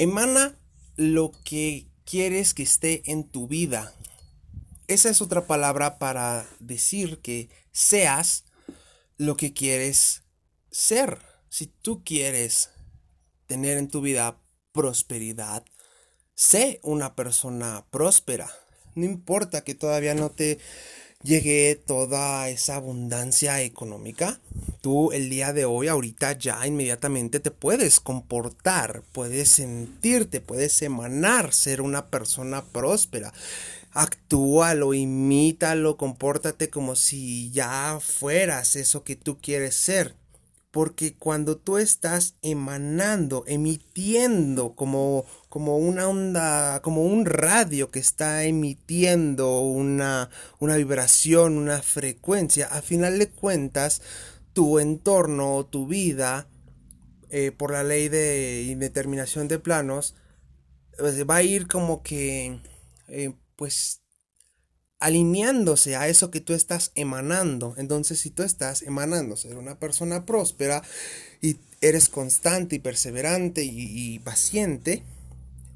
Emana lo que quieres que esté en tu vida. Esa es otra palabra para decir que seas lo que quieres ser. Si tú quieres tener en tu vida prosperidad, sé una persona próspera. No importa que todavía no te llegue toda esa abundancia económica, tú el día de hoy, ahorita ya inmediatamente te puedes comportar, puedes sentirte, puedes emanar ser una persona próspera. Actúalo, imítalo, compórtate como si ya fueras eso que tú quieres ser. Porque cuando tú estás emanando, emitiendo como, como una onda, como un radio que está emitiendo una, una vibración, una frecuencia, a final de cuentas, tu entorno, tu vida, eh, por la ley de indeterminación de planos, pues, va a ir como que, eh, pues, alineándose a eso que tú estás emanando. Entonces, si tú estás emanando ser una persona próspera y eres constante y perseverante y, paciente,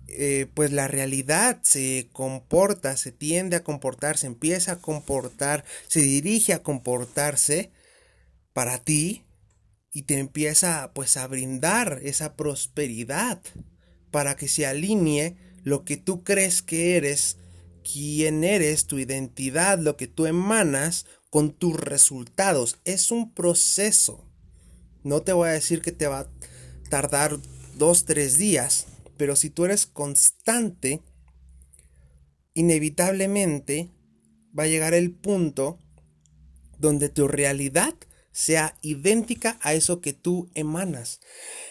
eh, pues la realidad se comporta, se tiende a comportar, se empieza a comportar, se dirige a comportarse para ti y te empieza pues a brindar esa prosperidad para que se alinee lo que tú crees que eres quién eres, tu identidad, lo que tú emanas con tus resultados. Es un proceso. No te voy a decir que te va a tardar dos, tres días, pero si tú eres constante, inevitablemente va a llegar el punto donde tu realidad sea idéntica a eso que tú emanas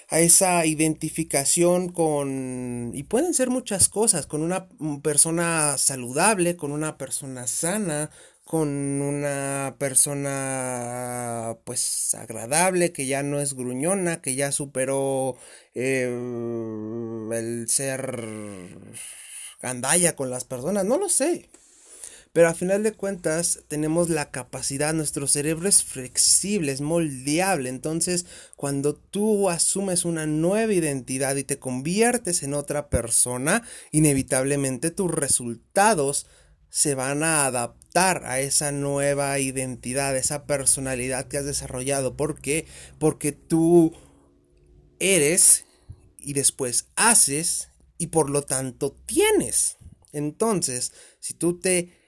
a esa identificación con, y pueden ser muchas cosas, con una persona saludable, con una persona sana, con una persona pues agradable, que ya no es gruñona, que ya superó eh, el ser gandalla con las personas, no lo sé. Pero a final de cuentas tenemos la capacidad, nuestro cerebro es flexible, es moldeable. Entonces, cuando tú asumes una nueva identidad y te conviertes en otra persona, inevitablemente tus resultados se van a adaptar a esa nueva identidad, esa personalidad que has desarrollado. ¿Por qué? Porque tú eres y después haces y por lo tanto tienes. Entonces, si tú te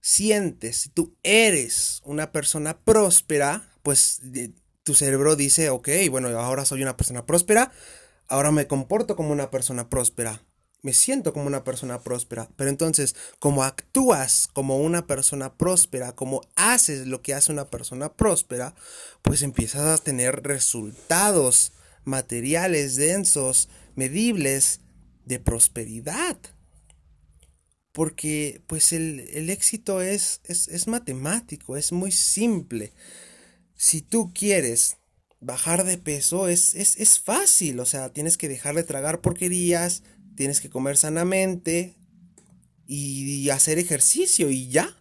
sientes, si tú eres una persona próspera, pues tu cerebro dice, ok, bueno, ahora soy una persona próspera, ahora me comporto como una persona próspera, me siento como una persona próspera, pero entonces, como actúas como una persona próspera, como haces lo que hace una persona próspera, pues empiezas a tener resultados materiales densos, medibles, de prosperidad porque pues el, éxito es, es, matemático, es muy simple. Si tú quieres bajar de peso, es, es, fácil, o sea, tienes que dejar de tragar porquerías, tienes que comer sanamente y, hacer ejercicio y ya.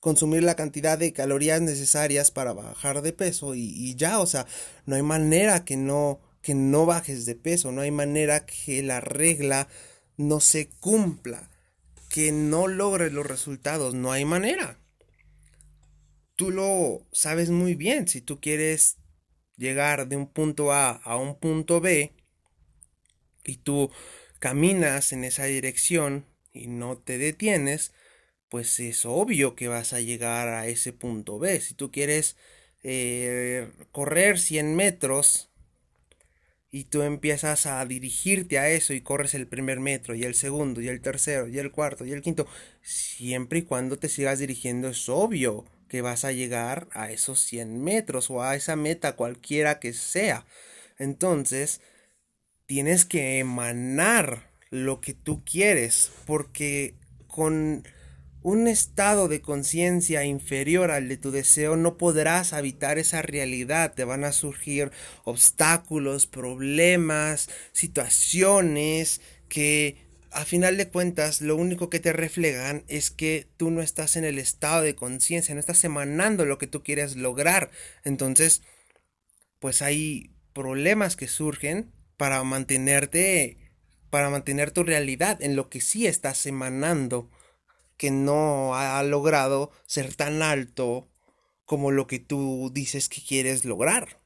Consumir la cantidad de calorías necesarias para bajar de peso y, y ya, o sea, no hay manera que no, que no bajes de peso, no hay manera que la regla no se cumpla que no logres los resultados. No hay manera. Tú lo sabes muy bien. Si tú quieres llegar de un punto A a un punto B y tú caminas en esa dirección y no te detienes, pues es obvio que vas a llegar a ese punto B. Si tú quieres eh, correr 100 metros y tú empiezas a dirigirte a eso y corres el primer metro y el segundo y el tercero y el cuarto y el quinto, siempre y cuando te sigas dirigiendo es obvio que vas a llegar a esos 100 metros o a esa meta cualquiera que sea. Entonces, tienes que emanar lo que tú quieres porque con un estado de conciencia inferior al de tu deseo, no podrás habitar esa realidad. Te van a surgir obstáculos, problemas, situaciones que a final de cuentas lo único que te reflejan es que tú no estás en el estado de conciencia, no estás emanando lo que tú quieres lograr. Entonces, pues hay problemas que surgen para mantenerte para mantener tu realidad en lo que sí estás emanando, que no ha logrado ser tan alto como lo que tú dices que quieres lograr.